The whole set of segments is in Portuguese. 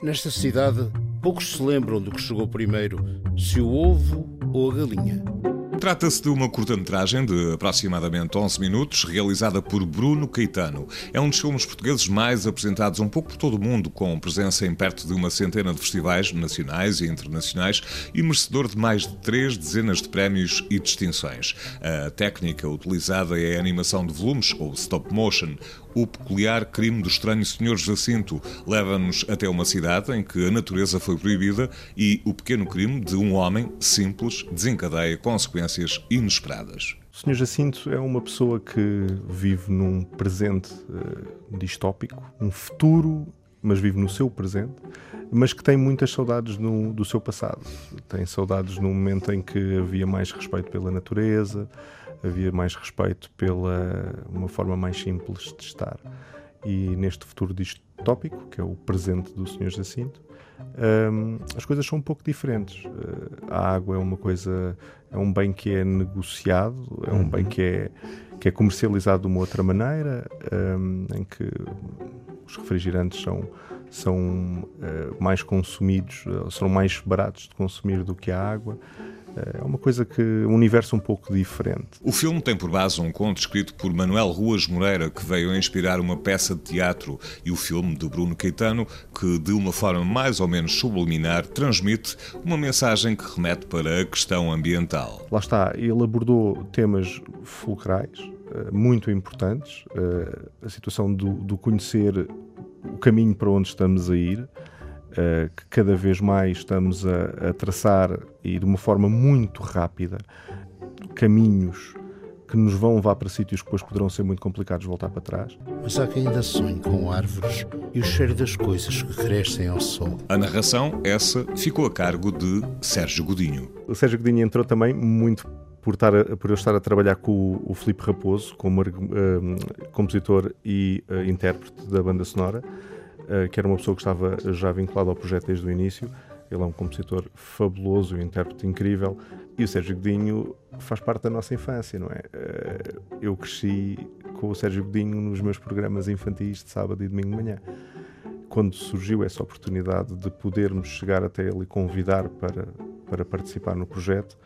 Nesta cidade, poucos se lembram do que chegou primeiro, se o ovo ou a galinha. Trata-se de uma curta-metragem de aproximadamente 11 minutos, realizada por Bruno Caetano. É um dos filmes portugueses mais apresentados um pouco por todo o mundo, com presença em perto de uma centena de festivais nacionais e internacionais e merecedor de mais de três dezenas de prémios e distinções. A técnica utilizada é a animação de volumes, ou stop motion. O peculiar crime do estranho Senhor Jacinto leva-nos até uma cidade em que a natureza foi proibida e o pequeno crime de um homem simples desencadeia consequências inesperadas. O Sr. Jacinto é uma pessoa que vive num presente uh, distópico, um futuro, mas vive no seu presente, mas que tem muitas saudades no, do seu passado. Tem saudades no momento em que havia mais respeito pela natureza, havia mais respeito pela uma forma mais simples de estar. E neste futuro distópico, que é o presente do Sr. Jacinto, um, as coisas são um pouco diferentes. Uh, a água é uma coisa, é um bem que é negociado, é um uhum. bem que é, que é comercializado de uma outra maneira, um, em que os refrigerantes são, são uh, mais consumidos, uh, são mais baratos de consumir do que a água. É uma coisa que. um universo um pouco diferente. O filme tem por base um conto escrito por Manuel Ruas Moreira, que veio a inspirar uma peça de teatro, e o filme de Bruno Caetano, que, de uma forma mais ou menos subliminar, transmite uma mensagem que remete para a questão ambiental. Lá está, ele abordou temas fulcrais, eh, muito importantes, eh, a situação do, do conhecer o caminho para onde estamos a ir uh, que cada vez mais estamos a, a, traçar e de uma forma muito rápida caminhos que nos vão levar para sítios que depois poderão ser muito complicados voltar para trás. Mas há quem ainda sonhe com árvores e o cheiro das coisas que crescem ao sol. A narração, essa, ficou a cargo de Sérgio Godinho. O Sérgio Godinho entrou também muito por, estar a, por eu estar a trabalhar com o, o Filipe Raposo, como uh, compositor e uh, intérprete da banda sonora. Eh, que era uma pessoa que estava já vinculada ao projeto desde o início. Ele é um compositor fabuloso, um intérprete incrível. E o Sérgio Godinho faz parte da nossa infância, não é? Eh, eu cresci com o Sérgio Godinho nos meus programas infantis de sábado e domingo de manhã. Quando surgiu essa oportunidade de podermos chegar até ele e convidar para, para participar no projeto,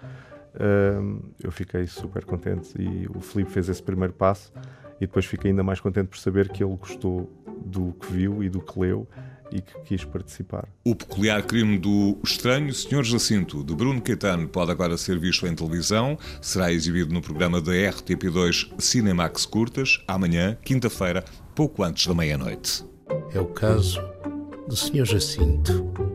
eh, eu fiquei super contente e o Felipe fez esse primeiro passo e depois fiquei ainda mais contente por saber que ele gostou do que viu e do que leu e que quis participar. O peculiar crime do estranho Senhor Jacinto, de Bruno Caetano, pode agora ser visto em televisão. Será exibido no programa da RTP2 Cinemax Curtas, amanhã, quinta-feira, pouco antes da meia-noite. É o caso do Senhor Jacinto.